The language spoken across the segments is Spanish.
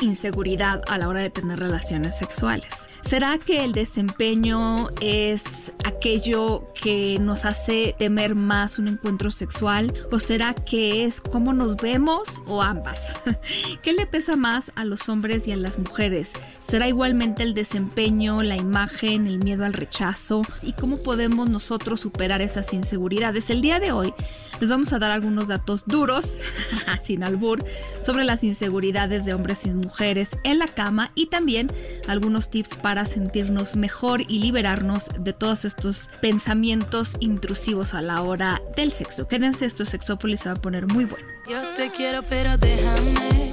Inseguridad a la hora de tener relaciones sexuales? ¿Será que el desempeño es aquello que nos hace temer más un encuentro sexual? ¿O será que es cómo nos vemos o ambas? ¿Qué le pesa más a los hombres y a las mujeres? ¿Será igualmente el desempeño, la imagen, el miedo al rechazo? ¿Y cómo podemos nosotros superar esas inseguridades? El día de hoy les vamos a dar algunos datos duros, sin albur, sobre las inseguridades de hombres y mujeres en la cama y también algunos tips para sentirnos mejor y liberarnos de todos estos pensamientos intrusivos a la hora del sexo. Quédense, esto es Sexópolis se va a poner muy bueno. Yo te quiero, pero déjame.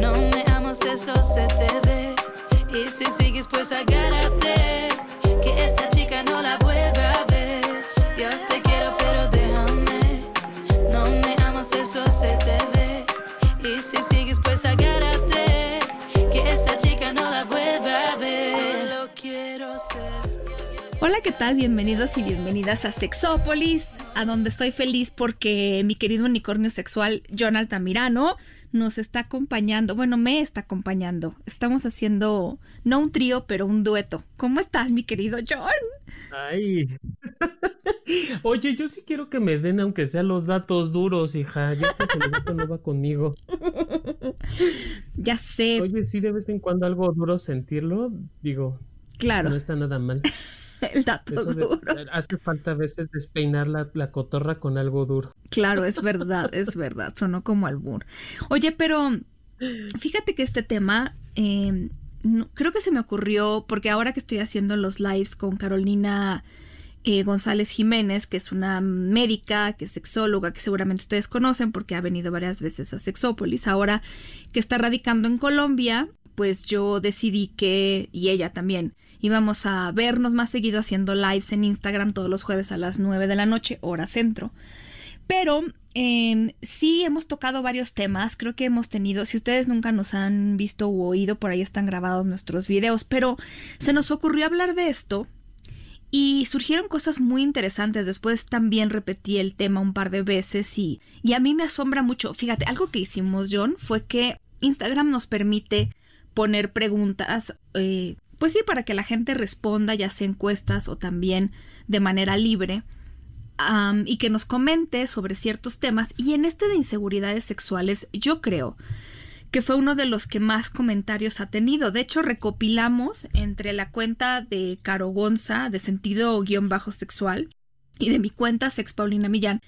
No me amas, eso se te ve. Y si sigues, pues agárrate. Que esta ¿qué tal? Bienvenidos y bienvenidas a Sexópolis, a donde estoy feliz porque mi querido unicornio sexual John Altamirano nos está acompañando, bueno, me está acompañando. Estamos haciendo no un trío, pero un dueto. ¿Cómo estás, mi querido John? Ay. Oye, yo sí quiero que me den, aunque sean los datos duros, hija. Ya este celibato no va conmigo. Ya sé. Oye, sí, de vez en cuando algo duro sentirlo, digo. Claro. No está nada mal. El dato Eso de- duro. hace falta a veces despeinar la, la cotorra con algo duro. Claro, es verdad, es verdad. Sonó como albur. Oye, pero fíjate que este tema eh, no- creo que se me ocurrió porque ahora que estoy haciendo los lives con Carolina eh, González Jiménez, que es una médica, que es sexóloga, que seguramente ustedes conocen porque ha venido varias veces a Sexópolis, ahora que está radicando en Colombia, pues yo decidí que, y ella también, íbamos a vernos más seguido haciendo lives en Instagram todos los jueves a las 9 de la noche, hora centro. Pero eh, sí hemos tocado varios temas, creo que hemos tenido, si ustedes nunca nos han visto u oído, por ahí están grabados nuestros videos, pero se nos ocurrió hablar de esto y surgieron cosas muy interesantes. Después también repetí el tema un par de veces y, y a mí me asombra mucho. Fíjate, algo que hicimos, John, fue que Instagram nos permite poner preguntas, eh, pues sí, para que la gente responda, ya sea encuestas o también de manera libre y que nos comente sobre ciertos temas. Y en este de inseguridades sexuales, yo creo que fue uno de los que más comentarios ha tenido. De hecho, recopilamos entre la cuenta de Caro Gonza, de sentido guion bajo sexual, y de mi cuenta, Sex Paulina Millán,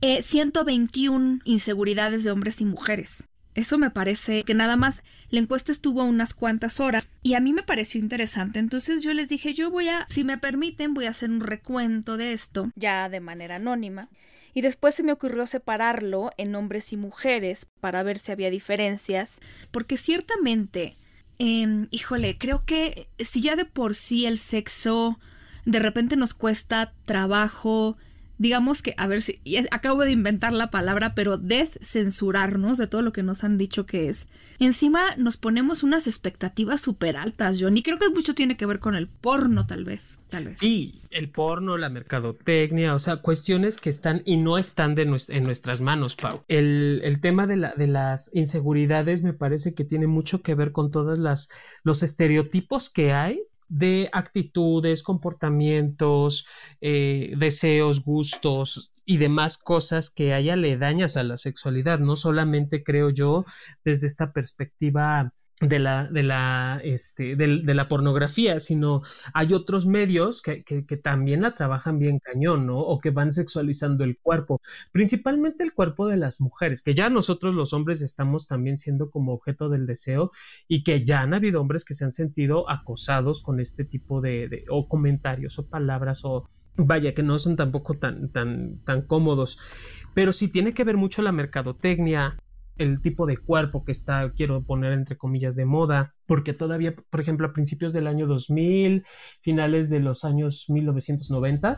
eh, 121 inseguridades de hombres y mujeres. Eso me parece que nada más la encuesta estuvo unas cuantas horas y a mí me pareció interesante. Entonces yo les dije, yo voy a, si me permiten, voy a hacer un recuento de esto, ya de manera anónima. Y después se me ocurrió separarlo en hombres y mujeres para ver si había diferencias, porque ciertamente, eh, híjole, creo que si ya de por sí el sexo de repente nos cuesta trabajo, digamos que, a ver si, acabo de inventar la palabra, pero descensurarnos de todo lo que nos han dicho que es. Encima nos ponemos unas expectativas súper altas, John, y creo que mucho tiene que ver con el porno, tal vez, tal vez. Sí, el porno, la mercadotecnia, o sea, cuestiones que están y no están de en nuestras manos, Pau. El, el tema de, la, de las inseguridades me parece que tiene mucho que ver con todas las los estereotipos que hay de actitudes, comportamientos, eh, deseos, gustos y demás cosas que hay aledañas a la sexualidad, no solamente creo yo desde esta perspectiva de la, de la, este, del- de, la pornografía, sino hay otros medios que, que, que también la trabajan bien cañón, ¿no? O que van sexualizando el cuerpo, principalmente el cuerpo de las mujeres, que ya nosotros los hombres estamos también siendo como objeto del deseo y que ya han habido hombres que se han sentido acosados con este tipo de, de o comentarios o palabras o vaya que no son tampoco tan tan tan cómodos pero sí tiene que ver mucho la mercadotecnia el tipo de cuerpo que está, quiero poner entre comillas, de moda, porque todavía, por ejemplo, a principios del año 2000, finales de los años 1990,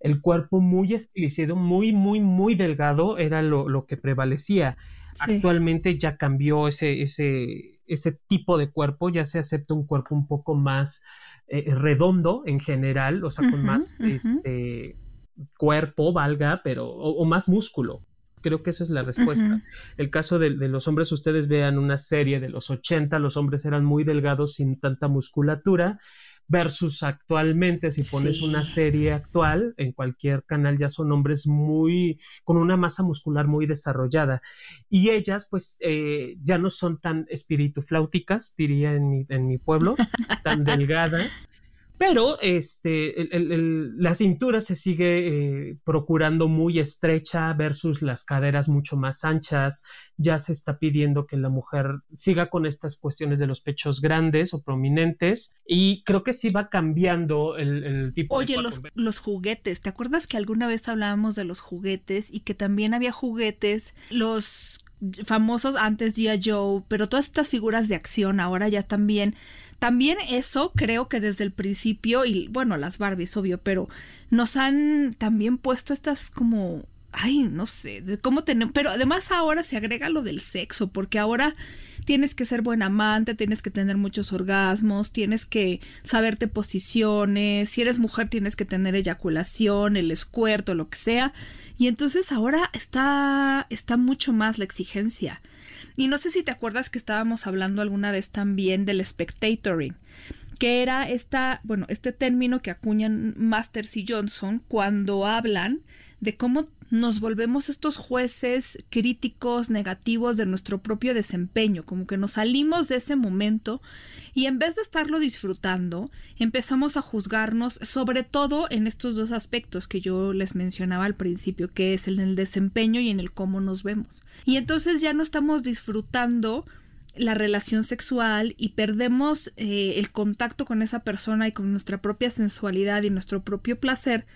el cuerpo muy estilizado, muy, muy, muy delgado era lo, que prevalecía. Actualmente ya cambió ese, ese, ese tipo de cuerpo, ya se acepta un cuerpo un poco más eh, redondo en general, o sea, con más este cuerpo, valga, pero, o más músculo. Creo que esa es la respuesta. El caso de, los hombres, ustedes vean una serie de los 80, los hombres eran muy delgados sin tanta musculatura, versus actualmente, si pones una serie actual, en cualquier canal ya son hombres muy, con una masa muscular muy desarrollada. Y ellas, pues, eh, ya no son tan espiritufláuticas, diría en mi, en mi pueblo, tan delgadas pero este, la cintura se sigue eh, procurando muy estrecha versus las caderas mucho más anchas. Ya se está pidiendo que la mujer siga con estas cuestiones de los pechos grandes o prominentes y creo que sí va cambiando el, tipo Oye, de... Oye, los, los juguetes, ¿te acuerdas que alguna vez hablábamos de los juguetes y que también había juguetes, los famosos antes G.I. Joe, pero todas estas figuras de acción ahora ya también también eso creo que desde el principio, y bueno, las Barbies, obvio, pero nos han también puesto estas como ay, no sé, de cómo tener, pero además ahora se agrega lo del sexo, porque ahora tienes que ser buen amante, tienes que tener muchos orgasmos, tienes que saberte posiciones, si eres mujer tienes que tener eyaculación, el escuerto, lo que sea, y entonces ahora está está mucho más la exigencia. Y no sé si te acuerdas que estábamos hablando alguna vez también del spectatoring, que era esta, bueno, este término que acuñan Masters y Johnson cuando hablan de cómo nos volvemos estos jueces críticos negativos de nuestro propio desempeño, como que nos salimos de ese momento y en vez de estarlo disfrutando, empezamos a juzgarnos sobre todo en estos dos aspectos que yo les mencionaba al principio, que es en el desempeño y en el cómo nos vemos. Y entonces ya no estamos disfrutando la relación sexual y perdemos eh, el contacto con esa persona y con nuestra propia sensualidad y nuestro propio placer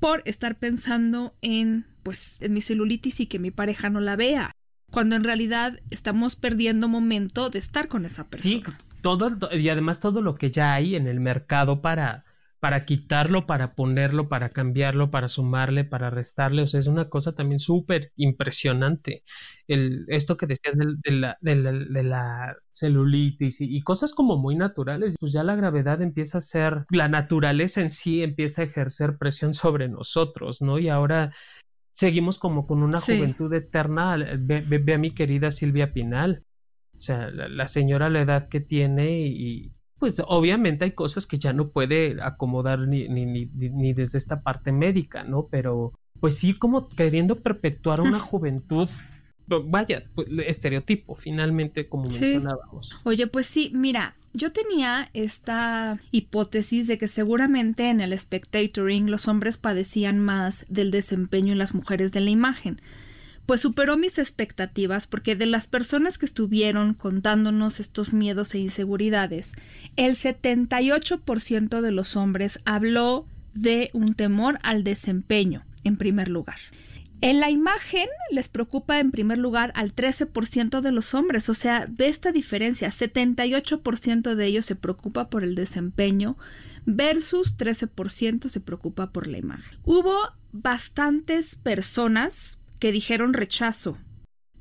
por estar pensando en, pues, en mi celulitis y que mi pareja no la vea. Cuando en realidad estamos perdiendo momento de estar con esa persona. Sí, todo, y además todo lo que ya hay en el mercado para para quitarlo, para ponerlo, para cambiarlo, para sumarle, para restarle. O sea, es una cosa también súper impresionante. El, esto que decías de, la, de, la, celulitis y, cosas como muy naturales, pues ya la gravedad empieza a ser, la naturaleza en sí empieza a ejercer presión sobre nosotros, ¿no? Y ahora seguimos como con una juventud eterna. Ve, a mi querida Silvia Pinal. O sea, la, la señora la edad que tiene y, pues obviamente hay cosas que ya no puede acomodar ni, ni, ni, ni desde esta parte médica, ¿no? Pero pues sí como queriendo perpetuar una juventud vaya, pues, estereotipo, finalmente, como mencionábamos. Oye, pues sí, mira, yo tenía esta hipótesis de que seguramente en el spectatoring los hombres padecían más del desempeño en las mujeres de la imagen pues superó mis expectativas porque de las personas que estuvieron contándonos estos miedos e inseguridades, el 78% de los hombres habló de un temor al desempeño, en primer lugar. En la imagen les preocupa en primer lugar al 13% de los hombres, o sea, ve esta diferencia, 78% de ellos se preocupa por el desempeño versus 13% se preocupa por la imagen. Hubo bastantes personas, que dijeron rechazo.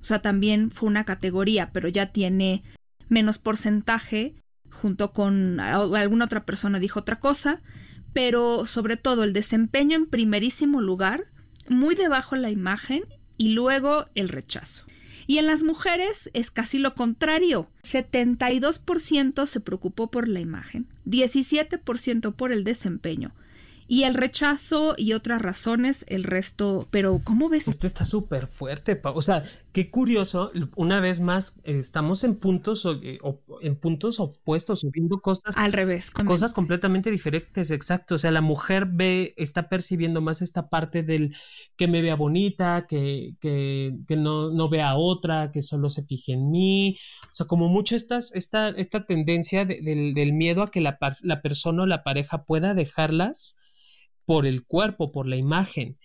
O sea, también fue una categoría, pero ya tiene menos porcentaje, junto con alguna otra persona dijo otra cosa, pero sobre todo el desempeño en primerísimo lugar, muy debajo la imagen y luego el rechazo. Y en las mujeres es casi lo contrario. 72% se preocupó por la imagen, 17% por el desempeño, y el rechazo y otras razones, el resto, pero ¿cómo ves? Esto está súper fuerte, o sea, qué curioso, una vez más estamos en puntos eh, en puntos opuestos, viendo cosas al revés, cosas completamente diferentes, exacto, o sea, la mujer ve, está percibiendo más esta parte del que me vea bonita, que, que, que no, no vea a otra, que solo se fije en mí, o sea, como mucho estas, esta, esta tendencia del, del miedo a que la, la persona o la pareja pueda dejarlas por el cuerpo, por la imagen.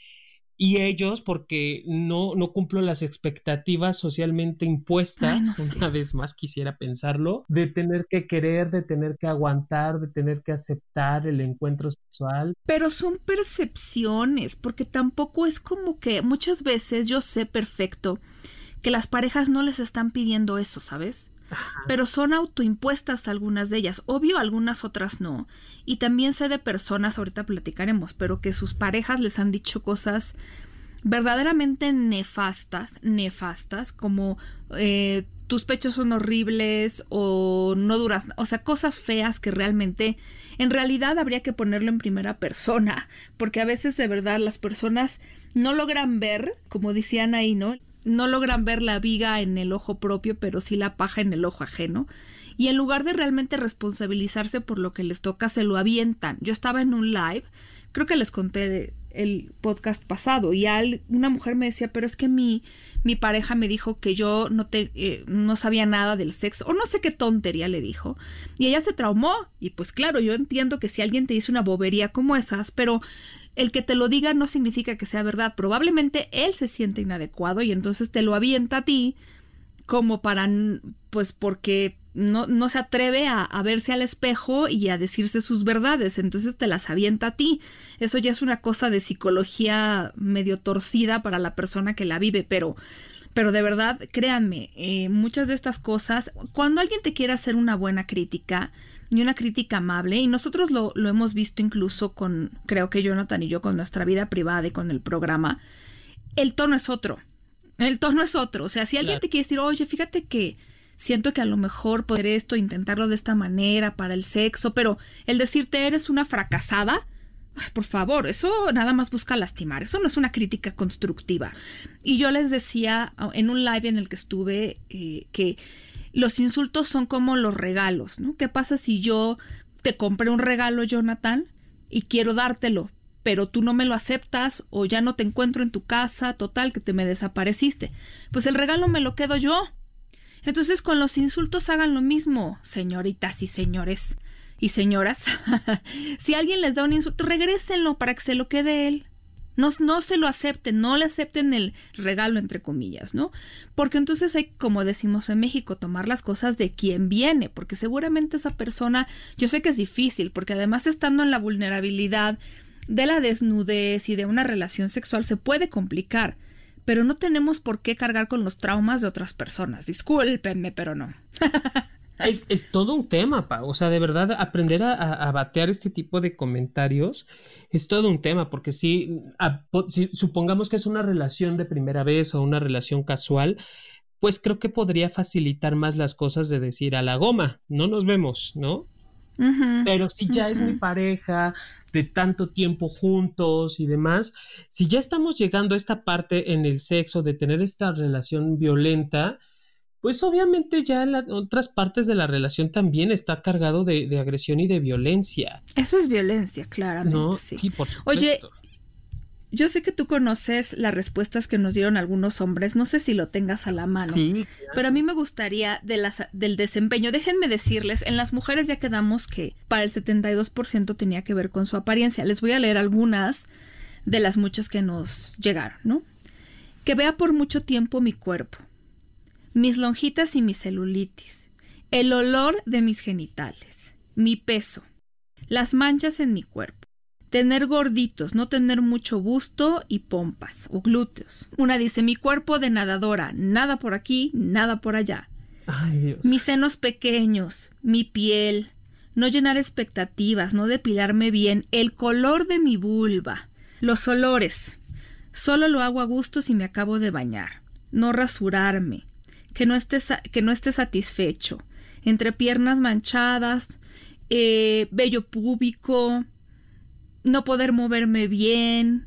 y ellos porque no, no cumplo las expectativas socialmente impuestas, una vez más quisiera pensarlo, de tener que querer, de tener que aguantar, de tener que aceptar el encuentro sexual. Pero son percepciones, porque tampoco es como que muchas veces yo sé perfecto que las parejas no les están pidiendo eso, ¿sabes? Pero son autoimpuestas algunas de ellas. Obvio, algunas otras no. Y también sé de personas, ahorita platicaremos, pero que sus parejas les han dicho cosas verdaderamente nefastas, nefastas, como eh, tus pechos son horribles o no duras, o sea, cosas feas que realmente, en realidad habría que ponerlo en primera persona, porque a veces de verdad las personas no logran ver, como decían ahí, ¿no? No logran ver la viga en el ojo propio, pero sí la paja en el ojo ajeno. Y en lugar de realmente responsabilizarse por lo que les toca, se lo avientan. Yo estaba en un live, creo que les conté el podcast pasado, y una mujer me decía, pero es que mi, mi pareja me dijo que yo no, te, eh, no sabía nada del sexo, o no sé qué tontería le dijo. Y ella se traumó, y pues claro, yo entiendo que si alguien te dice una bobería como esas, pero el que te lo diga no significa que sea verdad. Probablemente él se siente inadecuado y entonces te lo avienta a ti como para, pues porque no, no se atreve a, verse al espejo y a decirse sus verdades, entonces te las avienta a ti. Eso ya es una cosa de psicología medio torcida para la persona que la vive, pero, pero de verdad, créanme, eh, muchas de estas cosas, cuando alguien te quiere hacer una buena crítica, y una crítica amable, y nosotros lo, lo, hemos visto incluso con, creo que Jonathan y yo, con nuestra vida privada y con el programa, el tono es otro. El tono es otro. O sea, si alguien te quiere decir, oye, fíjate que siento que a lo mejor podré esto, intentarlo de esta manera para el sexo, pero el decirte eres una fracasada, por favor, eso nada más busca lastimar, eso no es una crítica constructiva. Y yo les decía en un live en el que estuve eh, que los insultos son como los regalos, ¿no? ¿Qué pasa si yo te compré un regalo, Jonathan, y quiero dártelo, pero tú no me lo aceptas o ya no te encuentro en tu casa, total, que te me desapareciste? Pues el regalo me lo quedo yo. Entonces con los insultos hagan lo mismo, señoritas y señores y señoras. si alguien les da un insulto, regrésenlo para que se lo quede él. No, no, se lo acepten, no le acepten el regalo, entre comillas, ¿no? Porque entonces hay, como decimos en México, tomar las cosas de quien viene, porque seguramente esa persona, yo sé que es difícil, porque además estando en la vulnerabilidad de la desnudez y de una relación sexual se puede complicar, pero no tenemos por qué cargar con los traumas de otras personas. Discúlpenme, pero no. Es, todo un tema, Pa. O sea, de verdad, aprender a, batear este tipo de comentarios es todo un tema, porque si, supongamos que es una relación de primera vez o una relación casual, pues creo que podría facilitar más las cosas de decir a la goma, no nos vemos, ¿no? Pero si ya es mi pareja de tanto tiempo juntos y demás, si ya estamos llegando a esta parte en el sexo de tener esta relación violenta, pues obviamente ya en otras partes de la relación también está cargado de, agresión y de violencia. Eso es violencia, claramente. Sí. por supuesto. Oye, yo sé que tú conoces las respuestas que nos dieron algunos hombres, no sé si lo tengas a la mano, sí, pero a mí me gustaría de las, del desempeño, déjenme decirles, en las mujeres ya quedamos que para el 72% tenía que ver con su apariencia. Les voy a leer algunas de las muchas que nos llegaron, ¿no? Que vea por mucho tiempo mi cuerpo mis lonjitas y mi celulitis, el olor de mis genitales, mi peso, las manchas en mi cuerpo, tener gorditos, no tener mucho busto y pompas o glúteos. Una dice mi cuerpo de nadadora, nada por aquí, nada por allá. Mis senos pequeños, mi piel, no llenar expectativas, no depilarme bien, el color de mi vulva, los olores. Solo lo hago a gusto si me acabo de bañar, no rasurarme, que no esté, que no esté satisfecho, entre piernas manchadas, eh, vello púbico, no poder moverme bien.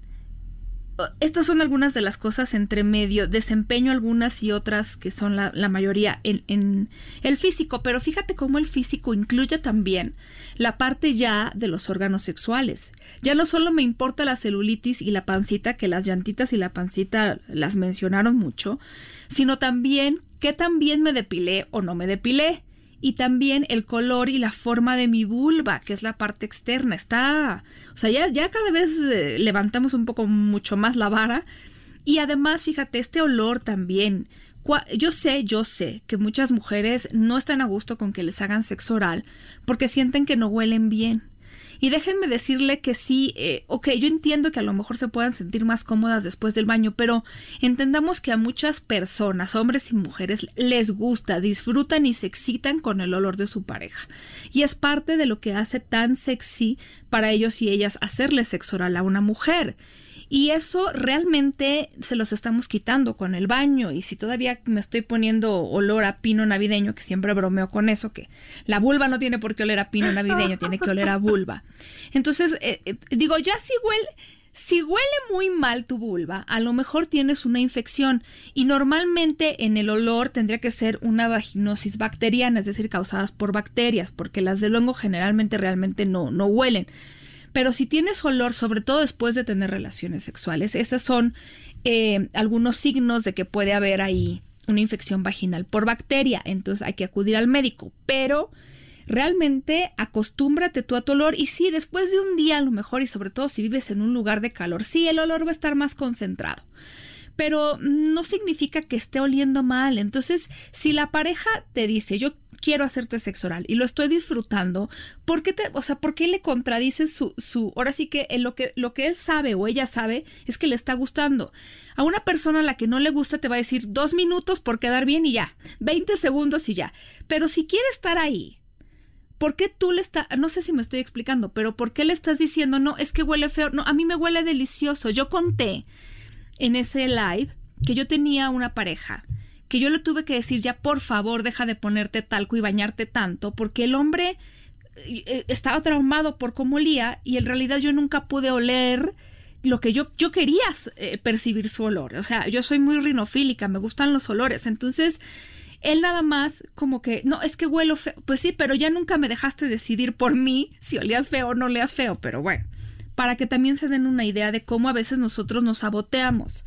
Estas son algunas de las cosas entre medio, desempeño algunas y otras que son la, la mayoría en, en, el físico, pero fíjate cómo el físico incluye también la parte ya de los órganos sexuales. Ya no solo me importa la celulitis y la pancita, que las llantitas y la pancita las mencionaron mucho, sino también qué tan bien me depilé o no me depilé y también el color y la forma de mi vulva, que es la parte externa. Está, o sea, ya, ya cada vez eh, levantamos un poco mucho más la vara. Y además, fíjate, este olor también. Yo sé, yo sé que muchas mujeres no están a gusto con que les hagan sexo oral porque sienten que no huelen bien. Y déjenme decirle que sí, eh, ok, yo entiendo que a lo mejor se puedan sentir más cómodas después del baño, pero entendamos que a muchas personas, hombres y mujeres, les gusta, disfrutan y se excitan con el olor de su pareja. Y es parte de lo que hace tan sexy para ellos y ellas hacerle sexo oral a una mujer. Y eso realmente se los estamos quitando con el baño. Y si todavía me estoy poniendo olor a pino navideño, que siempre bromeo con eso, que la vulva no tiene por qué oler a pino navideño, tiene que oler a vulva. Entonces, eh, eh, digo, ya si huele, si huele muy mal tu vulva, a lo mejor tienes una infección y normalmente en el olor tendría que ser una vaginosis bacteriana, es decir, causadas por bacterias, porque las del hongo generalmente realmente no, no huelen. Pero si tienes olor, sobre todo después de tener relaciones sexuales, esos son eh, algunos signos de que puede haber ahí una infección vaginal por bacteria. Entonces hay que acudir al médico. Pero realmente acostúmbrate tú a tu olor y sí, después de un día a lo mejor y sobre todo si vives en un lugar de calor, sí, el olor va a estar más concentrado. Pero no significa que esté oliendo mal. Entonces, si la pareja te dice, yo quiero hacerte sexo oral y lo estoy disfrutando, ¿por qué te, o sea, por qué le contradices su, su, ahora sí que lo que, lo que él sabe o ella sabe es que le está gustando. A una persona a la que no le gusta te va a decir dos minutos por quedar bien y ya, 20 segundos y ya. Pero si quiere estar ahí, ¿por qué tú le estás, no sé si me estoy explicando, pero por qué le estás diciendo, no, es que huele feo, no, a mí me huele delicioso. Yo conté en ese live que yo tenía una pareja que yo le tuve que decir ya por favor deja de ponerte talco y bañarte tanto, porque el hombre eh, estaba traumado por cómo olía y en realidad yo nunca pude oler lo que yo, yo quería eh, percibir su olor. O sea, yo soy muy rinofílica, me gustan los olores. Entonces, él nada más como que, no, es que huelo feo. Pues sí, pero ya nunca me dejaste decidir por mí si olías feo o no olías feo. Pero bueno, para que también se den una idea de cómo a veces nosotros nos saboteamos.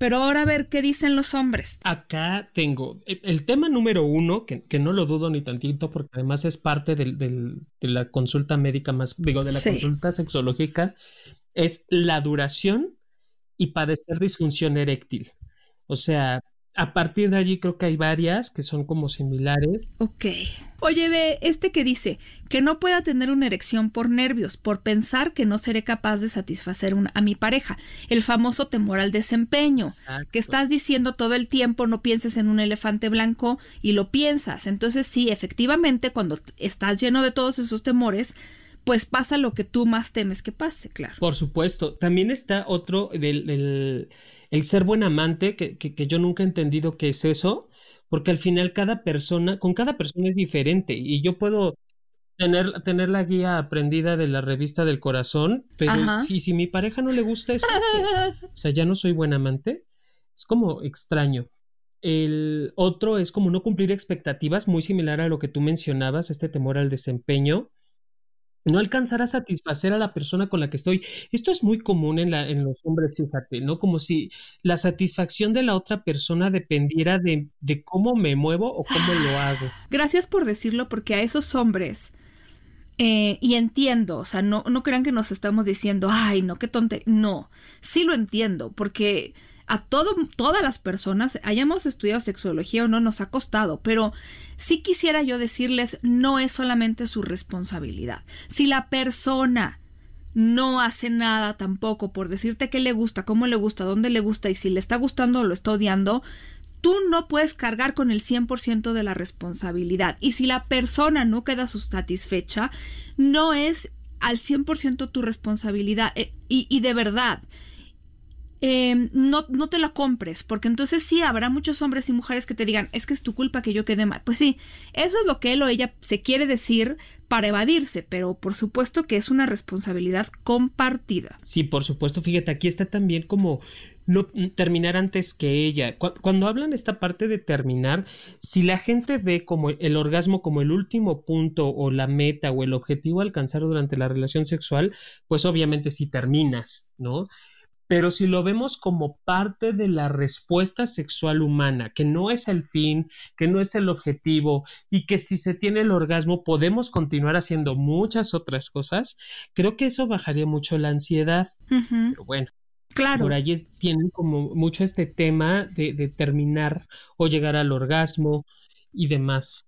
Pero ahora a ver qué dicen los hombres. Acá tengo el, tema número uno, que, no lo dudo ni tantito, porque además es parte del, de la consulta médica más, digo, de la consulta sexológica, es la duración y padecer disfunción eréctil. O sea, a partir de allí creo que hay varias que son como similares. Ok. Oye, ve, este que dice que no pueda tener una erección por nervios, por pensar que no seré capaz de satisfacer a mi pareja. El famoso temor al desempeño. Que estás diciendo todo el tiempo no pienses en un elefante blanco y lo piensas. Entonces sí, efectivamente, cuando estás lleno de todos esos temores, pues pasa lo que tú más temes que pase, claro. Por supuesto. También está otro del el ser buen amante, que, que, yo nunca he entendido qué es eso, porque al final cada persona, con cada persona es diferente y yo puedo tener, tener la guía aprendida de la revista del corazón, pero si, si mi pareja no le gusta eso, o sea, ya no soy buen amante, es como extraño. El otro es como no cumplir expectativas, muy similar a lo que tú mencionabas, este temor al desempeño no alcanzar a satisfacer a la persona con la que estoy. Esto es muy común en, la, en los hombres, fíjate, ¿no? Como si la satisfacción de la otra persona dependiera de, cómo me muevo o cómo lo hago. Gracias por decirlo, porque a esos hombres, eh, y entiendo, o sea, no, no crean que nos estamos diciendo, ay, no, qué tonte. No, sí lo entiendo, porque a todas las personas, hayamos estudiado sexología o no, nos ha costado, pero sí quisiera yo decirles, no es solamente su responsabilidad. Si la persona no hace nada tampoco por decirte qué le gusta, cómo le gusta, dónde le gusta y si le está gustando o lo está odiando, tú no puedes cargar con el 100% de la responsabilidad. Y si la persona no queda satisfecha, no es al 100% tu responsabilidad. Eh, y de verdad, Em, no, no te la compres, porque entonces sí habrá muchos hombres y mujeres que te digan, es que es tu culpa que yo quede mal. Pues sí, eso es lo que él o ella se quiere decir para evadirse, pero por supuesto que es una responsabilidad compartida. Sí, por supuesto, fíjate, aquí está también como no terminar antes que ella. Cuando hablan esta parte de terminar, si la gente ve como el orgasmo como el último punto o la meta o el objetivo a alcanzar durante la relación sexual, pues obviamente si terminas, ¿no? Pero si lo vemos como parte de la respuesta sexual humana, que no es el fin, que no es el objetivo y que si se tiene el orgasmo podemos continuar haciendo muchas otras cosas, creo que eso bajaría mucho la ansiedad. Pero bueno. Claro. Por ahí tienen como mucho este tema de, de terminar o llegar al orgasmo y demás.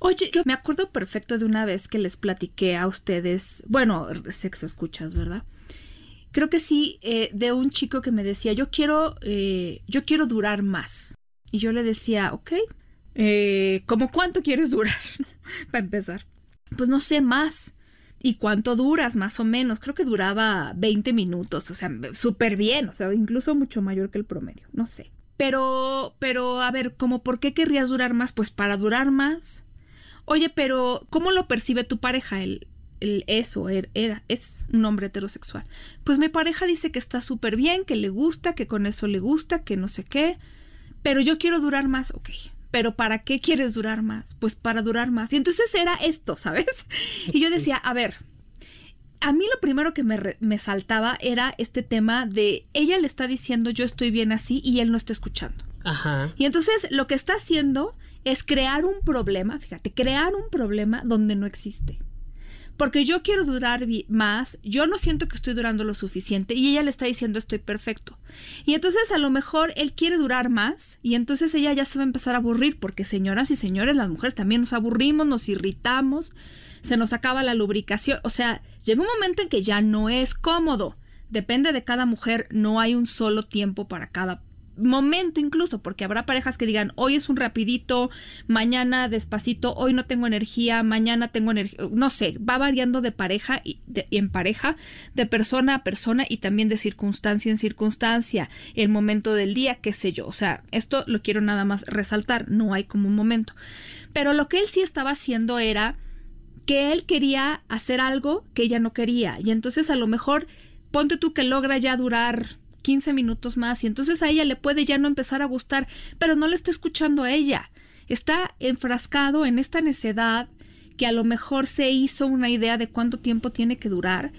Oye, yo me acuerdo perfecto de una vez que les platiqué a ustedes, bueno, sexo escuchas, ¿verdad? Creo que sí, eh, de un chico que me decía, yo quiero, eh, yo quiero durar más. Y yo le decía, ok, eh, ¿cómo cuánto quieres durar? Para empezar. Pues no sé más. ¿Y cuánto duras más o menos? Creo que duraba 20 minutos, o sea, súper bien, o sea, incluso mucho mayor que el promedio, no sé. Pero, pero, a ver, ¿cómo por qué querrías durar más? Pues para durar más. Oye, pero, ¿cómo lo percibe tu pareja? El, el eso, er, era, es un hombre heterosexual. Pues mi pareja dice que está súper bien, que le gusta, que con eso le gusta, que no sé qué. Pero yo quiero durar más, ok. Pero ¿para qué quieres durar más? Pues para durar más. Y entonces era esto, ¿sabes? Y yo decía, a ver, a mí lo primero que me, saltaba era este tema de ella le está diciendo yo estoy bien así y él no está escuchando. Ajá. Y entonces lo que está haciendo es crear un problema, fíjate, crear un problema donde no existe. Porque yo quiero durar más, yo no siento que estoy durando lo suficiente y ella le está diciendo estoy perfecto. Y entonces a lo mejor él quiere durar más y entonces ella ya se va a empezar a aburrir porque señoras y señores, las mujeres también nos aburrimos, nos irritamos se nos acaba la lubricación. O sea, llega un momento en que ya no es cómodo. Depende de cada mujer, no hay un solo tiempo para cada momento incluso, porque habrá parejas que digan, hoy es un rapidito, mañana despacito, hoy no tengo energía, mañana tengo energía, no sé, va variando de pareja y, en pareja, de persona a persona y también de circunstancia en circunstancia, el momento del día, qué sé yo, o sea, esto lo quiero nada más resaltar, no hay como un momento. Pero lo que él sí estaba haciendo era que él quería hacer algo que ella no quería. Y entonces a lo mejor ponte tú que logra ya durar 15 minutos más y entonces a ella le puede ya no empezar a gustar, pero no le está escuchando a ella. Está enfrascado en esta necedad que a lo mejor se hizo una idea de cuánto tiempo tiene que durar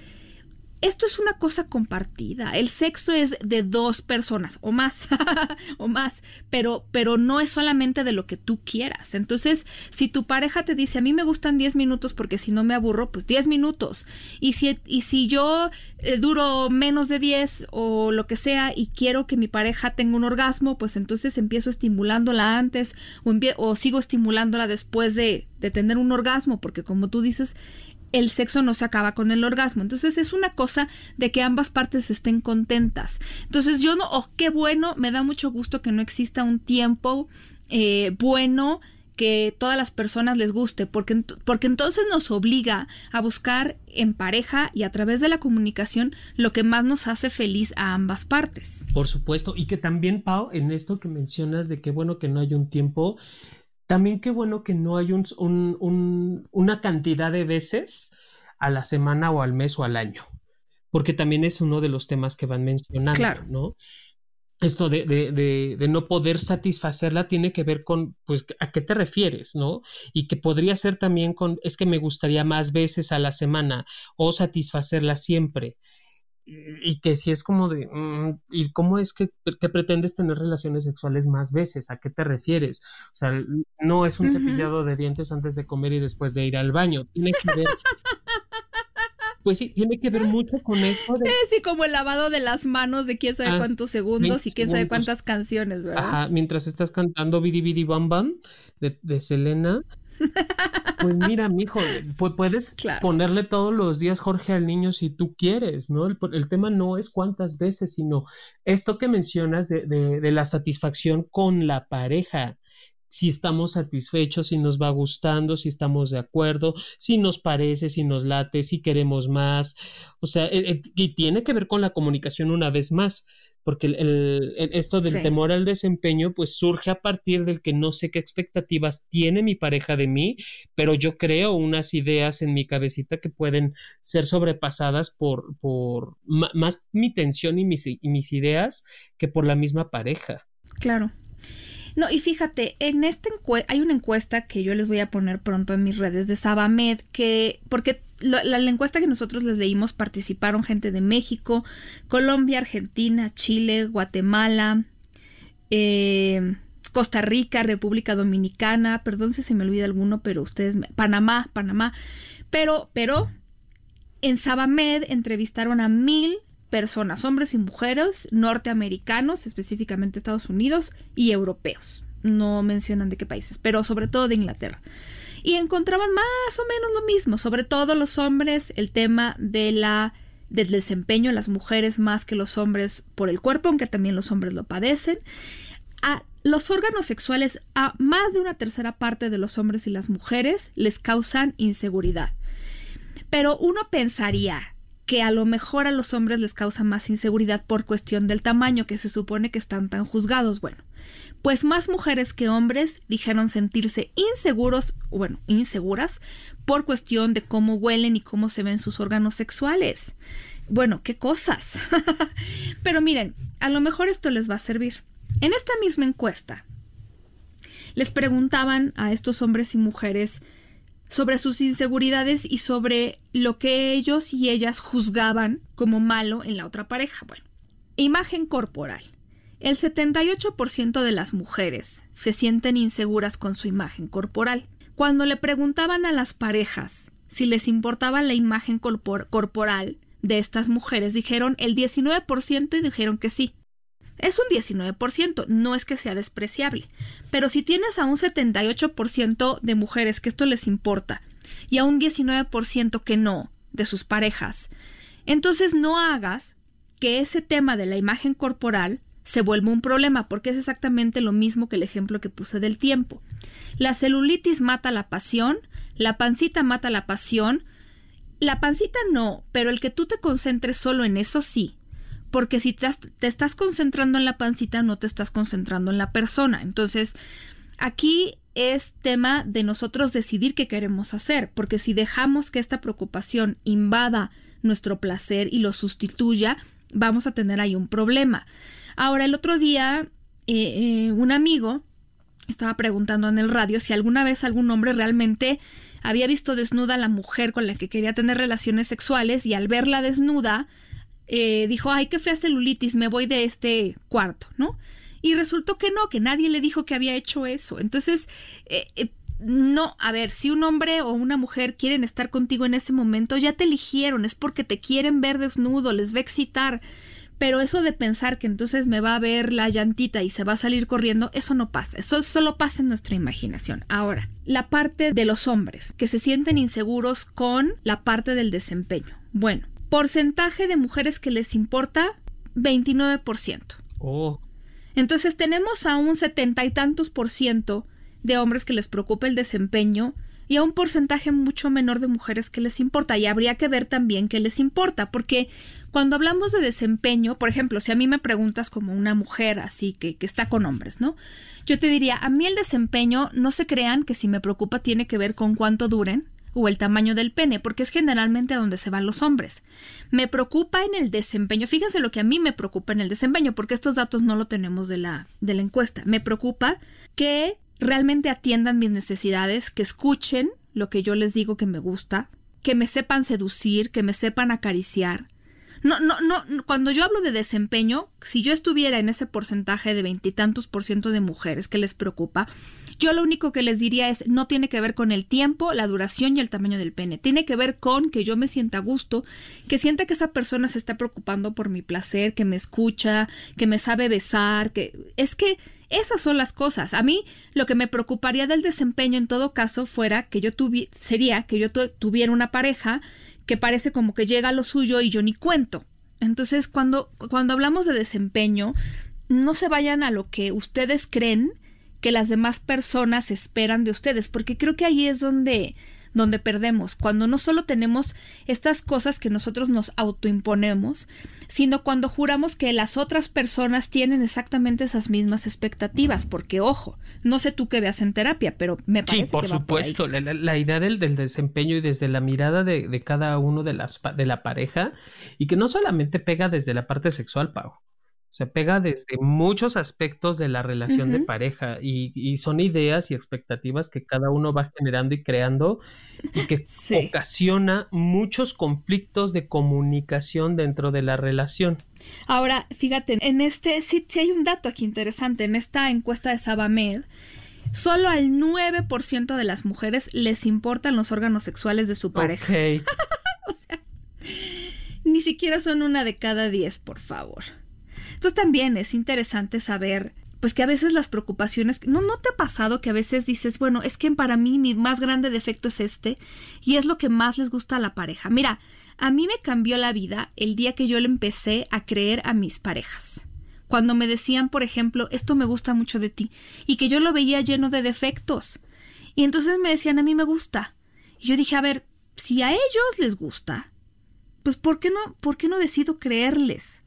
esto es una cosa compartida. El sexo es de dos personas o más, o más, pero, pero no es solamente de lo que tú quieras. Entonces, si tu pareja te dice, a mí me gustan 10 minutos porque si no me aburro, pues 10 minutos. Y si, y si yo eh, duro menos de 10 o lo que sea y quiero que mi pareja tenga un orgasmo, pues entonces empiezo estimulándola antes o, o sigo estimulándola después de, de tener un orgasmo, porque como tú dices, el sexo no se acaba con el orgasmo. Entonces es una cosa de que ambas partes estén contentas. Entonces yo no, oh, qué bueno, me da mucho gusto que no exista un tiempo eh, bueno que todas las personas les guste, porque, porque entonces nos obliga a buscar en pareja y a través de la comunicación lo que más nos hace feliz a ambas partes. Por supuesto, y que también, Pau, en esto que mencionas de que bueno que no hay un tiempo, también qué bueno que no hay un, una cantidad de veces a la semana o al mes o al año, porque también es uno de los temas que van mencionando, ¿no? Esto de, de, de, no poder satisfacerla tiene que ver con, pues, a qué te refieres, ¿no? Y que podría ser también con, es que me gustaría más veces a la semana o satisfacerla siempre y que si es como de, mm, ¿y cómo es que, pretendes tener relaciones sexuales más veces? ¿A qué te refieres? O sea, no es un cepillado de dientes antes de comer y después de ir al baño. Tiene que ver... Pues sí, tiene que ver mucho con esto de... Sí, como el lavado de las manos de quién sabe ah, cuántos segundos y quién sabe cuántas canciones, ¿verdad? Ajá, mientras estás cantando Bidi Bidi Bam Bam de, de Selena, pues mira, mijo, puedes ponerle todos los días Jorge al niño si tú quieres, ¿no? El, tema no es cuántas veces, sino esto que mencionas de, de, la satisfacción con la pareja si estamos satisfechos, si nos va gustando, si estamos de acuerdo, si nos parece, si nos late, si queremos más. O sea, y tiene que ver con la comunicación una vez más porque el, esto del temor al desempeño pues surge a partir del que no sé qué expectativas tiene mi pareja de mí, pero yo creo unas ideas en mi cabecita que pueden ser sobrepasadas por, por más mi tensión y mis, y mis ideas que por la misma pareja. Claro. No, y fíjate, en esta hay una encuesta que yo les voy a poner pronto en mis redes de Sabamed, que, porque la, encuesta que nosotros les leímos participaron gente de México, Colombia, Argentina, Chile, Guatemala, eh, Costa Rica, República Dominicana, perdón si se me olvida alguno, pero ustedes, Panamá, Panamá, pero, pero en Sabamed entrevistaron a mil personas, hombres y mujeres, norteamericanos, específicamente Estados Unidos, y europeos. No mencionan de qué países, pero sobre todo de Inglaterra. Y encontraban más o menos lo mismo, sobre todo los hombres, el tema de la del desempeño, las mujeres más que los hombres por el cuerpo, aunque también los hombres lo padecen. A los órganos sexuales a más de una tercera parte de los hombres y las mujeres les causan inseguridad. Pero uno pensaría que a lo mejor a los hombres les causa más inseguridad por cuestión del tamaño que se supone que están tan juzgados. Bueno, pues más mujeres que hombres dijeron sentirse inseguros, bueno, inseguras por cuestión de cómo huelen y cómo se ven sus órganos sexuales. Bueno, qué cosas. Pero miren, a lo mejor esto les va a servir. En esta misma encuesta, les preguntaban a estos hombres y mujeres sobre sus inseguridades y sobre lo que ellos y ellas juzgaban como malo en la otra pareja. Bueno, imagen corporal. El 78% de las mujeres se sienten inseguras con su imagen corporal. Cuando le preguntaban a las parejas si les importaba la imagen corporal de estas mujeres, dijeron el 19% dijeron que sí. Es un 19%, no es que sea despreciable. Pero si tienes a un 78% de mujeres que esto les importa y a un 19% que no de sus parejas, entonces no hagas que ese tema de la imagen corporal se vuelva un problema, porque es exactamente lo mismo que el ejemplo que puse del tiempo. La celulitis mata la pasión, la pancita mata la pasión, la pancita no, pero el que tú te concentres solo en eso sí, porque si te, estás concentrando en la pancita, no te estás concentrando en la persona. Entonces, aquí es tema de nosotros decidir qué queremos hacer, porque si dejamos que esta preocupación invada nuestro placer y lo sustituya, vamos a tener ahí un problema. Ahora, el otro día, eh, eh, un amigo estaba preguntando en el radio si alguna vez algún hombre realmente había visto desnuda a la mujer con la que quería tener relaciones sexuales y al verla desnuda, eh, dijo, ay, qué fea celulitis, me voy de este cuarto, ¿no? Y resultó que no, que nadie le dijo que había hecho eso. Entonces, eh, eh, no, a ver, si un hombre o una mujer quieren estar contigo en ese momento, ya te eligieron, es porque te quieren ver desnudo, les va a excitar. Pero eso de pensar que entonces me va a ver la llantita y se va a salir corriendo, eso no pasa. Eso solo pasa en nuestra imaginación. Ahora, la parte de los hombres que se sienten inseguros con la parte del desempeño. Bueno, Porcentaje de mujeres que les importa, 29%. Oh. Entonces tenemos a un setenta y tantos por ciento de hombres que les preocupa el desempeño y a un porcentaje mucho menor de mujeres que les importa. Y habría que ver también qué les importa, porque cuando hablamos de desempeño, por ejemplo, si a mí me preguntas como una mujer así que, que está con hombres, ¿no? Yo te diría, a mí el desempeño, no se crean que si me preocupa tiene que ver con cuánto duren, o el tamaño del pene, porque es generalmente a donde se van los hombres. Me preocupa en el desempeño, fíjense lo que a mí me preocupa en el desempeño, porque estos datos no lo tenemos de la, de la encuesta. Me preocupa que realmente atiendan mis necesidades, que escuchen lo que yo les digo que me gusta, que me sepan seducir, que me sepan acariciar, no, no, no, cuando yo hablo de desempeño, si yo estuviera en ese porcentaje de veintitantos por ciento de mujeres que les preocupa, yo lo único que les diría es no tiene que ver con el tiempo, la duración y el tamaño del pene. Tiene que ver con que yo me sienta a gusto, que sienta que esa persona se está preocupando por mi placer, que me escucha, que me sabe besar, que es que esas son las cosas. A mí lo que me preocuparía del desempeño en todo caso fuera que yo tuviera sería que yo tuviera una pareja que parece como que llega a lo suyo y yo ni cuento. Entonces, cuando, cuando hablamos de desempeño, no se vayan a lo que ustedes creen que las demás personas esperan de ustedes, porque creo que ahí es donde donde perdemos, cuando no solo tenemos estas cosas que nosotros nos autoimponemos, sino cuando juramos que las otras personas tienen exactamente esas mismas expectativas, porque ojo, no sé tú qué veas en terapia, pero me parece sí, por supuesto, la, idea del, desempeño y desde la mirada de, cada uno de las de la pareja y que no solamente pega desde la parte sexual, Pau Se pega desde muchos aspectos de la relación de pareja y, son ideas y expectativas que cada uno va generando y creando y que ocasiona muchos conflictos de comunicación dentro de la relación. Ahora, fíjate, en este, sí, sí hay un dato aquí interesante, en esta encuesta de Sabamed, solo al 9% de las mujeres les importan los órganos sexuales de su pareja. o sea, ni siquiera son una de cada diez, por favor. Entonces también es interesante saber pues que a veces las preocupaciones, no, te ha pasado que a veces dices, bueno, es que para mí mi más grande defecto es este y es lo que más les gusta a la pareja. Mira, a mí me cambió la vida el día que yo le empecé a creer a mis parejas. Cuando me decían, por ejemplo, esto me gusta mucho de ti y que yo lo veía lleno de defectos. Y entonces me decían, a mí me gusta. Y yo dije, a ver, si a ellos les gusta, pues ¿por qué no, por qué no decido creerles?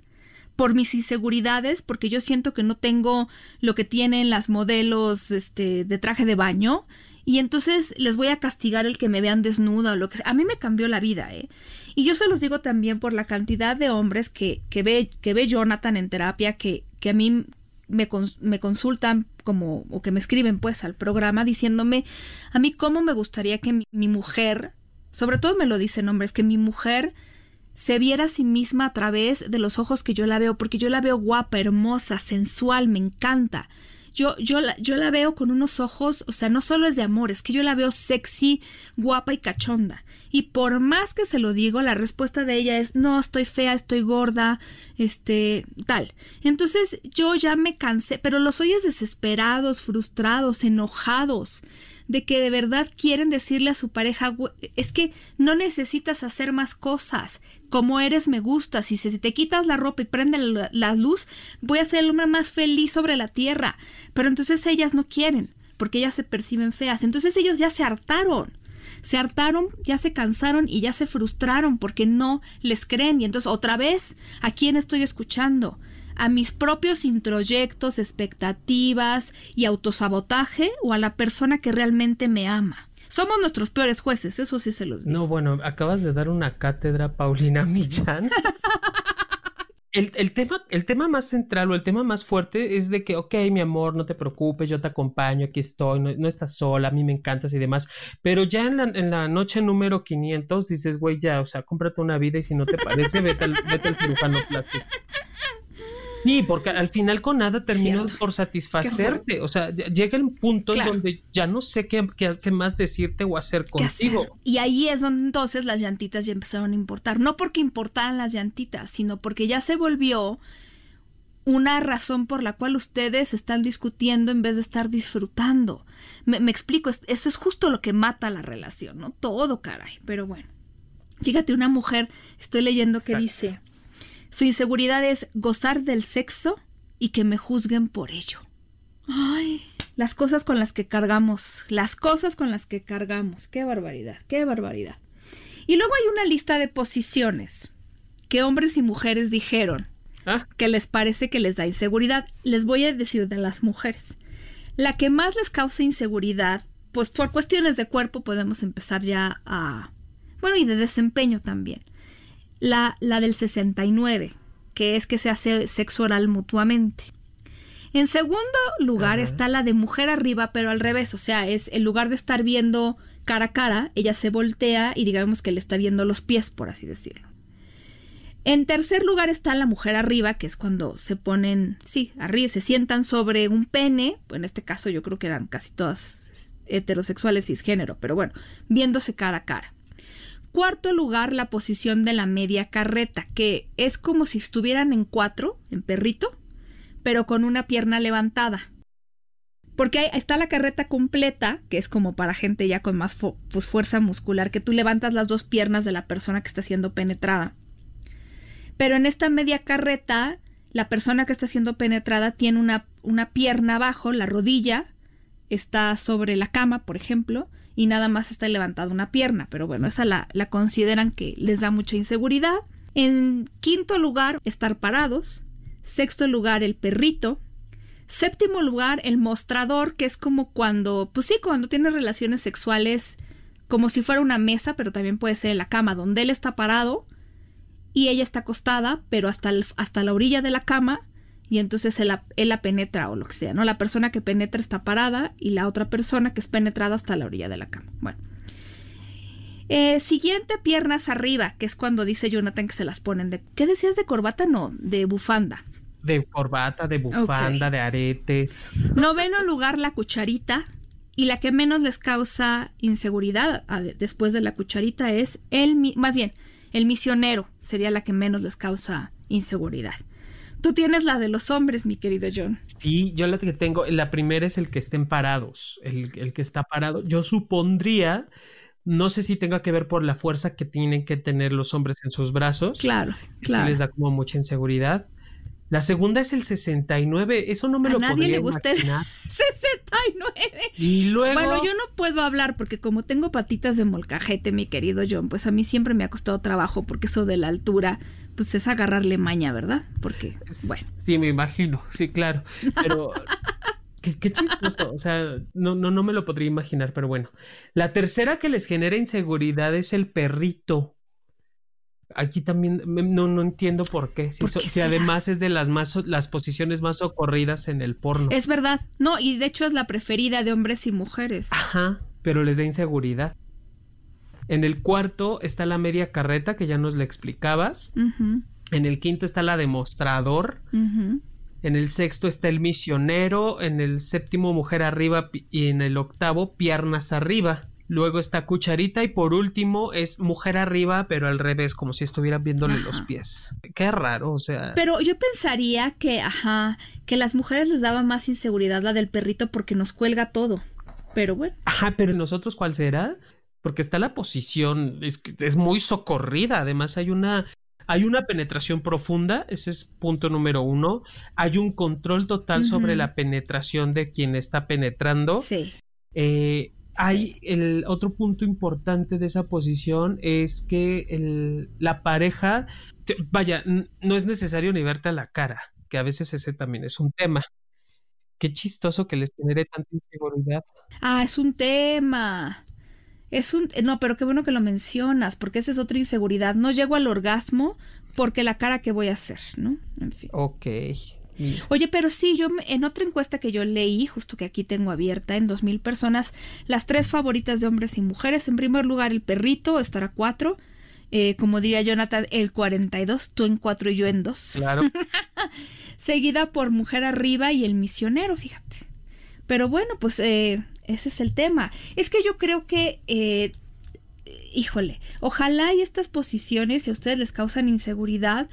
Por mis inseguridades, porque yo siento que no tengo lo que tienen las modelos este, de traje de baño, y entonces les voy a castigar el que me vean desnuda o lo que sea. A mí me cambió la vida, ¿eh? Y yo se los digo también por la cantidad de hombres que, que, ve, que ve Jonathan en terapia, que, que a mí me, me, consultan como, o que me escriben pues al programa diciéndome a mí cómo me gustaría que mi, mi mujer, sobre todo me lo dicen hombres, que mi mujer se viera a sí misma a través de los ojos que yo la veo, porque yo la veo guapa, hermosa, sensual, me encanta. Yo, yo, la, yo la veo con unos ojos, o sea, no solo es de amor, es que yo la veo sexy, guapa y cachonda. Y por más que se lo digo, la respuesta de ella es, no, estoy fea, estoy gorda, este, tal. Entonces yo ya me cansé, pero los oyes desesperados, frustrados, enojados de que de verdad quieren decirle a su pareja, es que no necesitas hacer más cosas, como eres me gusta, si, si te quitas la ropa y prende la, luz, voy a ser el hombre más feliz sobre la tierra. Pero entonces ellas no quieren, porque ellas se perciben feas. Entonces ellos ya se hartaron se hartaron, ya se cansaron y ya se frustraron porque no les creen. Y entonces otra vez, ¿a quién estoy escuchando? A mis propios introyectos, expectativas y autosabotaje o a la persona que realmente me ama. Somos nuestros peores jueces, eso sí se los digo. No, bueno, acabas de dar una cátedra, Paulina Millán. El, tema, el tema más central o el tema más fuerte es de que, ok, mi amor, no te preocupes, yo te acompaño, aquí estoy, no, estás sola, a mí me encantas y demás. Pero ya en la, en la noche número 500 dices, güey, ya, o sea, cómprate una vida y si no te parece, vete al, vete al cirujano plástico. Sí, porque al final con nada termino por satisfacerte. O sea, llega el punto donde ya no sé qué, qué, más decirte o hacer contigo. Y ahí es donde entonces las llantitas ya empezaron a importar. No porque importaran las llantitas, sino porque ya se volvió una razón por la cual ustedes están discutiendo en vez de estar disfrutando. Me, explico, eso es justo lo que mata la relación, ¿no? Todo, caray. Pero bueno. Fíjate, una mujer, estoy leyendo que dice, su inseguridad es gozar del sexo y que me juzguen por ello. Ay, las cosas con las que cargamos, las cosas con las que cargamos. Qué barbaridad, qué barbaridad. Y luego hay una lista de posiciones que hombres y mujeres dijeron ah. que les parece que les da inseguridad. Les voy a decir de las mujeres. La que más les causa inseguridad, pues por cuestiones de cuerpo podemos empezar ya a... Bueno, y de desempeño también la, la del 69, que es que se hace sexo oral mutuamente. En segundo lugar está la de mujer arriba, pero al revés, o sea, es en lugar de estar viendo cara a cara, ella se voltea y digamos que le está viendo los pies, por así decirlo. En tercer lugar está la mujer arriba, que es cuando se ponen, sí, arriba, se sientan sobre un pene, en este caso yo creo que eran casi todas heterosexuales cisgénero, pero bueno, viéndose cara a cara. Cuarto lugar, la posición de la media carreta, que es como si estuvieran en cuatro, en perrito, pero con una pierna levantada. Porque ahí está la carreta completa, que es como para gente ya con más pues, fuerza muscular, que tú levantas las dos piernas de la persona que está siendo penetrada. Pero en esta media carreta, la persona que está siendo penetrada tiene una, una pierna abajo, la rodilla está sobre la cama, por ejemplo, y nada más está levantada una pierna, pero bueno, esa la, la consideran que les da mucha inseguridad. En quinto lugar, estar parados. Sexto lugar, el perrito. Séptimo lugar, el mostrador, que es como cuando, pues sí, cuando tiene relaciones sexuales como si fuera una mesa, pero también puede ser en la cama, donde él está parado y ella está acostada, pero hasta, hasta la orilla de la cama y entonces él la, él la penetra o lo que sea, ¿no? La persona que penetra está parada y la otra persona que es penetrada está a la orilla de la cama. Bueno. Eh, siguiente, piernas arriba, que es cuando dice Jonathan que se las ponen de... ¿Qué decías de corbata? No, de bufanda. De corbata, de bufanda, de aretes. Noveno lugar, la cucharita. Y la que menos les causa inseguridad a- después de la cucharita es el, más bien, el misionero sería la que menos les causa inseguridad. Tú tienes la de los hombres, mi querido John. Sí, yo la que tengo, la primera es el que estén parados, el, el que está parado. Yo supondría, no sé si tenga que ver por la fuerza que tienen que tener los hombres en sus brazos, Claro, que sí claro. les da como mucha inseguridad. La segunda es el 69, eso no me A lo nadie podría le gusta imaginar. 69. Y luego, Bueno, yo no puedo hablar porque como tengo patitas de molcajete, mi querido John, pues a mí siempre me ha costado trabajo porque eso de la altura, pues es agarrarle maña, ¿verdad? Porque, bueno. sí, me imagino, sí, claro, pero qué, qué chistoso, o sea, no, no, no me lo podría imaginar, pero bueno. La tercera que les genera inseguridad es el perrito. Aquí también no, no entiendo por qué. Si, ¿Por so- qué si será? además es de las más las posiciones más socorridas en el porno. Es verdad. No, y de hecho es la preferida de hombres y mujeres. Ajá, pero les da inseguridad. En el cuarto está la media carreta que ya nos la explicabas. En el quinto está la demostrador. En el sexto está el misionero. En el séptimo mujer arriba y en el octavo piernas arriba. Luego está cucharita y por último es mujer arriba pero al revés como si estuvieran viéndole los pies. Qué raro, o sea. Pero yo pensaría que, ajá, que las mujeres les daba más inseguridad la del perrito porque nos cuelga todo. Pero bueno. Ajá, pero nosotros cuál será? Porque está la posición, es, es muy socorrida, además hay una, hay una penetración profunda, ese es punto número uno, hay un control total sobre la penetración de quien está penetrando. Sí. Eh, hay el otro punto importante de esa posición es que el- la pareja, te- vaya, no es necesario ni verte a la cara, que a veces ese también es un tema. Qué chistoso que les genere tanta inseguridad. Ah, es un tema. Es un... No, pero qué bueno que lo mencionas, porque esa es otra inseguridad. No llego al orgasmo porque la cara que voy a hacer, ¿no? En fin. Ok. Y- Oye, pero sí, yo en otra encuesta que yo leí, justo que aquí tengo abierta, en 2000 personas, las tres favoritas de hombres y mujeres. En primer lugar, el perrito, estará cuatro. Eh, como diría Jonathan, el 42, tú en cuatro y yo en dos. Claro. Seguida por mujer arriba y el misionero, fíjate. Pero bueno, pues eh, ese es el tema. Es que yo creo que, eh, híjole, ojalá y estas posiciones, si a ustedes les causan inseguridad,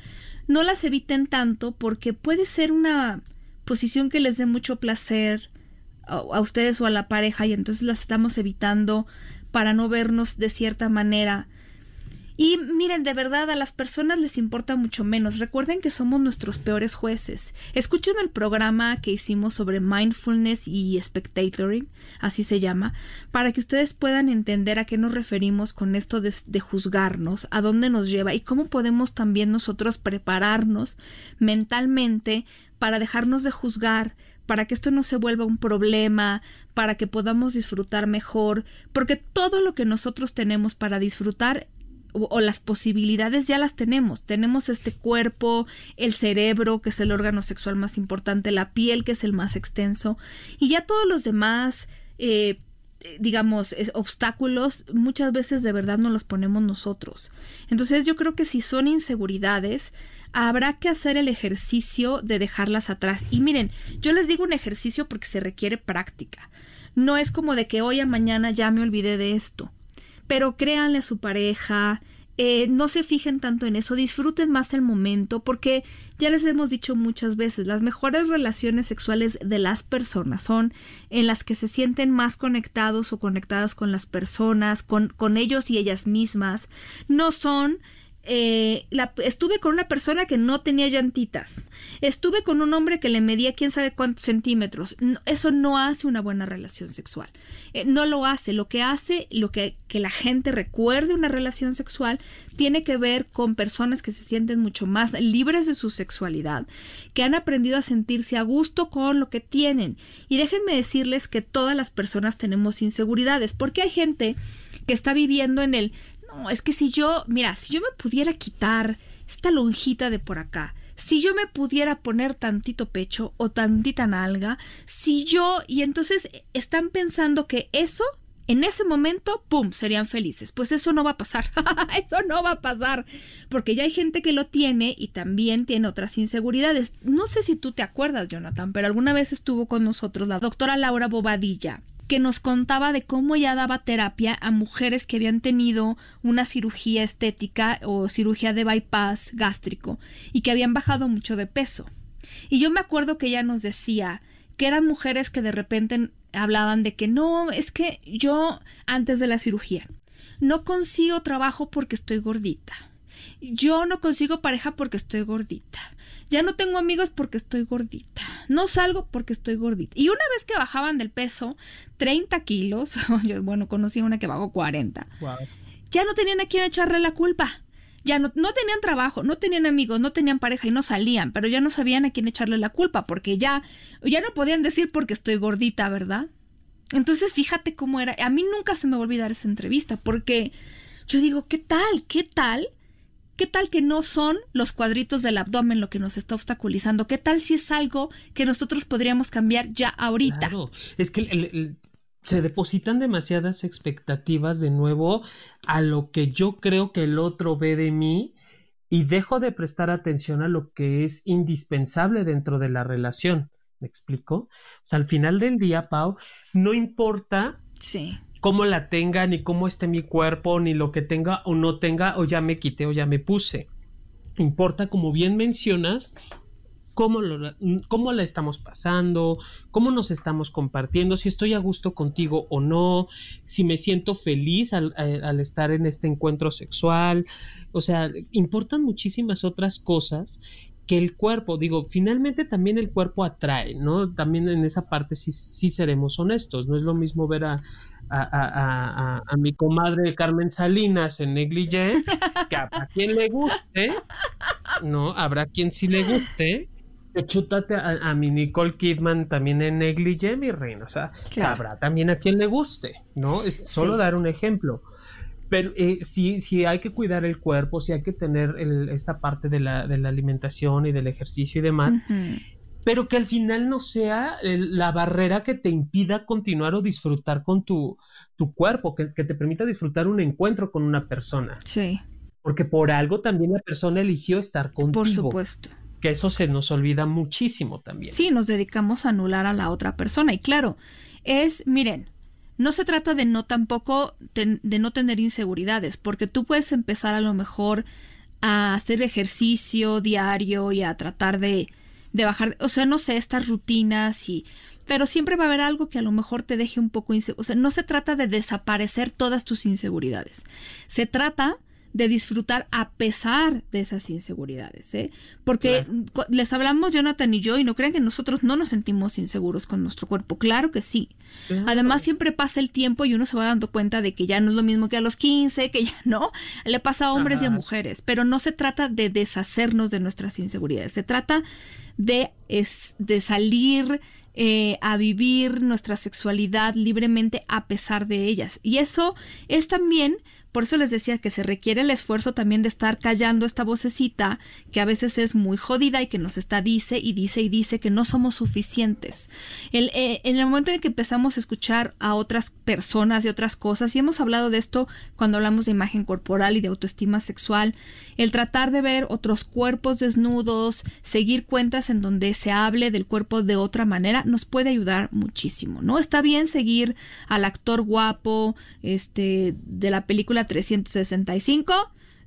no las eviten tanto porque puede ser una posición que les dé mucho placer a, ustedes o a la pareja y entonces las estamos evitando para no vernos de cierta manera. Y miren, de verdad, a las personas les importa mucho menos. Recuerden que somos nuestros peores jueces. Escuchen el programa que hicimos sobre mindfulness y spectatoring, así se llama, para que ustedes puedan entender a qué nos referimos con esto de, de juzgarnos, a dónde nos lleva y cómo podemos también nosotros prepararnos mentalmente para dejarnos de juzgar, para que esto no se vuelva un problema, para que podamos disfrutar mejor, porque todo lo que nosotros tenemos para disfrutar o, las posibilidades ya las tenemos. Tenemos este cuerpo, el cerebro, que es el órgano sexual más importante, la piel, que es el más extenso, y ya todos los demás, eh, digamos, obstáculos, muchas veces de verdad no los ponemos nosotros. Entonces yo creo que si son inseguridades, habrá que hacer el ejercicio de dejarlas atrás. Y miren, yo les digo un ejercicio porque se requiere práctica. No es como de que hoy a mañana ya me olvidé de esto pero créanle a su pareja, eh, no se fijen tanto en eso, disfruten más el momento, porque ya les hemos dicho muchas veces, las mejores relaciones sexuales de las personas son en las que se sienten más conectados o conectadas con las personas, con, con ellos y ellas mismas, no son... eh, la- estuve con una persona que no tenía llantitas. Estuve con un hombre que le medía quién sabe cuántos centímetros. Eso no hace una buena relación sexual. Eh, no lo hace. Lo que hace, lo que, que la gente recuerde una relación sexual, tiene que ver con personas que se sienten mucho más libres de su sexualidad, que han aprendido a sentirse a gusto con lo que tienen. Y déjenme decirles que todas las personas tenemos inseguridades, porque hay gente que está viviendo en el, es que si yo, mira, si yo me pudiera quitar esta lonjita de por acá, si yo me pudiera poner tantito pecho o tantita nalga, si yo, y entonces están pensando que eso en ese momento, ¡pum!, serían felices. Pues eso no va a pasar. eso no va a pasar. Porque ya hay gente que lo tiene y también tiene otras inseguridades. No sé si tú te acuerdas, Jonathan, pero alguna vez estuvo con nosotros la doctora Laura Bobadilla que nos contaba de cómo ella daba terapia a mujeres que habían tenido una cirugía estética o cirugía de bypass gástrico y que habían bajado mucho de peso. Y yo me acuerdo que ella nos decía que eran mujeres que de repente hablaban de que no, es que yo antes de la cirugía no consigo trabajo porque estoy gordita. Yo no consigo pareja porque estoy gordita. Ya no tengo amigos porque estoy gordita. No salgo porque estoy gordita. Y una vez que bajaban del peso 30 kilos, yo, bueno, conocí a una que bajó 40, ya no tenían a quién echarle la culpa. Ya no, no tenían trabajo, no tenían amigos, no tenían pareja y no salían, pero ya no sabían a quién echarle la culpa porque ya, ya no podían decir porque estoy gordita, ¿verdad? Entonces fíjate cómo era. A mí nunca se me va a olvidar esa entrevista porque yo digo, ¿qué tal? ¿Qué tal? ¿Qué tal que no son los cuadritos del abdomen lo que nos está obstaculizando? ¿Qué tal si es algo que nosotros podríamos cambiar ya ahorita? Claro, es que se depositan demasiadas expectativas de nuevo a lo que yo creo que el otro ve de mí y dejo de prestar atención a lo que es indispensable dentro de la relación. ¿Me explico? O sea, al final del día, Pau, no importa sí cómo la tenga, ni cómo esté mi cuerpo, ni lo que tenga o no tenga, o ya me quité o ya me puse. Importa, como bien mencionas, cómo, lo, cómo la estamos pasando, cómo nos estamos compartiendo, si estoy a gusto contigo o no, si me siento feliz al, al estar en este encuentro sexual. O sea, importan muchísimas otras cosas que el cuerpo, digo, finalmente también el cuerpo atrae, ¿no? También en esa parte sí, sí seremos honestos, no es lo mismo ver a, a, a, mi comadre Carmen Salinas en negligé, que habrá quien le guste, ¿no? Habrá quien sí le guste. Chútate a, mi Nicole Kidman también en negligé, mi reina. O sea, habrá también a quien le guste, ¿no? Es solo dar un ejemplo. Pero eh, sí, sí hay que cuidar el cuerpo, sí hay que tener esta parte de la, de la alimentación y del ejercicio y demás pero que al final no sea la barrera que te impida continuar o disfrutar con tu, tu cuerpo, que, te permita disfrutar un encuentro con una persona. Sí. Porque por algo también la persona eligió estar contigo. Por supuesto. Que eso se nos olvida muchísimo también. Sí, nos dedicamos a anular a la otra persona. Y claro, es, miren, no se trata de no tampoco de no tener inseguridades, porque tú puedes empezar a lo mejor a hacer ejercicio diario y a tratar de de bajar, o sea, no sé, estas rutinas y pero siempre va a haber algo que a lo mejor te deje un poco inseguro. O sea, no se trata de desaparecer todas tus inseguridades. Se trata de disfrutar a pesar de esas inseguridades, ¿eh? Porque les hablamos Jonathan y yo y no crean que nosotros no nos sentimos inseguros con nuestro cuerpo, claro que sí. Además siempre pasa el tiempo y uno se va dando cuenta de que ya no es lo mismo que a los 15, que ya no, le pasa a hombres y a mujeres, pero no se trata de deshacernos de nuestras inseguridades, se trata de, es, de salir eh, a vivir nuestra sexualidad libremente a pesar de ellas. Y eso es también por eso les decía que se requiere el esfuerzo también de estar callando esta vocecita que a veces es muy jodida y que nos está dice y dice y dice que no somos suficientes. Eh, en el momento en que empezamos a escuchar a otras personas y otras cosas, y hemos hablado de esto cuando hablamos de imagen corporal y de autoestima sexual, el tratar de ver otros cuerpos desnudos, seguir cuentas en donde se hable del cuerpo de otra manera, nos puede ayudar muchísimo, ¿no? Está bien seguir al actor guapo, este, de la película 365,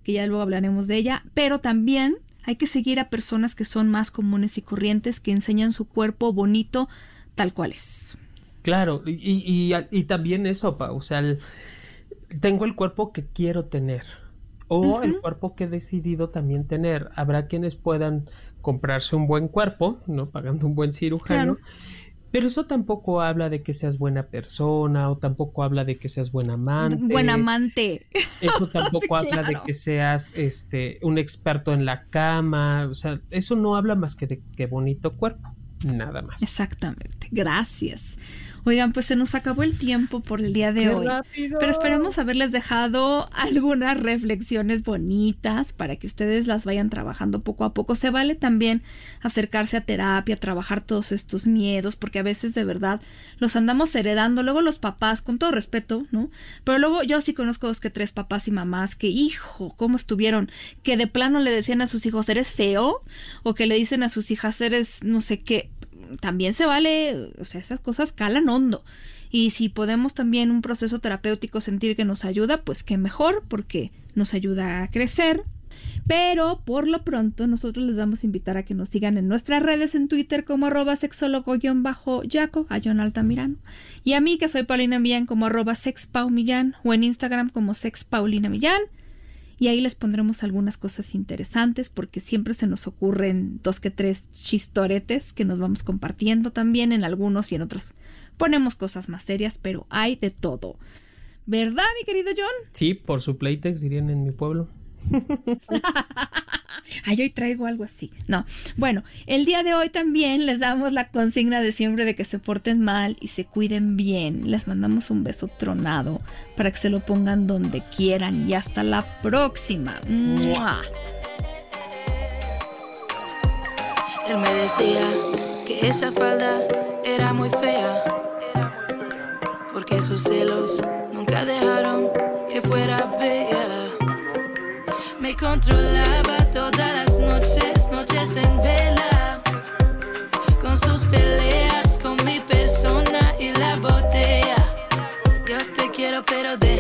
que ya luego hablaremos de ella, pero también hay que seguir a personas que son más comunes y corrientes, que enseñan su cuerpo bonito tal cual es. Claro, y, y, también eso, o sea, tengo el cuerpo que quiero tener o el cuerpo que he decidido también tener. Habrá quienes puedan comprarse un buen cuerpo, ¿no? Pagando un buen cirujano. Pero eso tampoco habla de que seas buena persona o tampoco habla de que seas buen amante. Buen amante. Eso tampoco habla de que seas este un experto en la cama, o sea, eso no habla más que de qué bonito cuerpo, nada más. Exactamente. Gracias. Oigan, pues se nos acabó el tiempo por el día de hoy. Pero esperemos haberles dejado algunas reflexiones bonitas para que ustedes las vayan trabajando poco a poco. Se vale también acercarse a terapia, trabajar todos estos miedos, porque a veces de verdad los andamos heredando. Luego los papás, con todo respeto, ¿no? Pero luego yo sí conozco dos que tres papás y mamás que, hijo, ¿cómo estuvieron? Que de plano le decían a sus hijos, eres feo, o que le dicen a sus hijas, eres no sé qué también se vale, o sea, esas cosas calan hondo. Y si podemos también un proceso terapéutico sentir que nos ayuda, pues qué mejor, porque nos ayuda a crecer. Pero por lo pronto nosotros les vamos a invitar a que nos sigan en nuestras redes en Twitter como arroba sexólogo-yaco, a John Altamirano. Y a mí que soy Paulina Millán como arroba sexpaumillán o en Instagram como sexpaulina millán y ahí les pondremos algunas cosas interesantes porque siempre se nos ocurren dos que tres chistoretes que nos vamos compartiendo también en algunos y en otros ponemos cosas más serias, pero hay de todo. ¿Verdad, mi querido John? Sí, por su Playtex dirían en mi pueblo. Ay, hoy traigo algo así. No. Bueno, el día de hoy también les damos la consigna de siempre de que se porten mal y se cuiden bien. Les mandamos un beso tronado para que se lo pongan donde quieran y hasta la próxima. Él me decía que esa falda era muy fea. Porque sus celos nunca dejaron que fuera bella. Me controlaba todas las noches, noches en vela. Con sus peleas, con mi persona y la botella. Yo te quiero, pero déjame.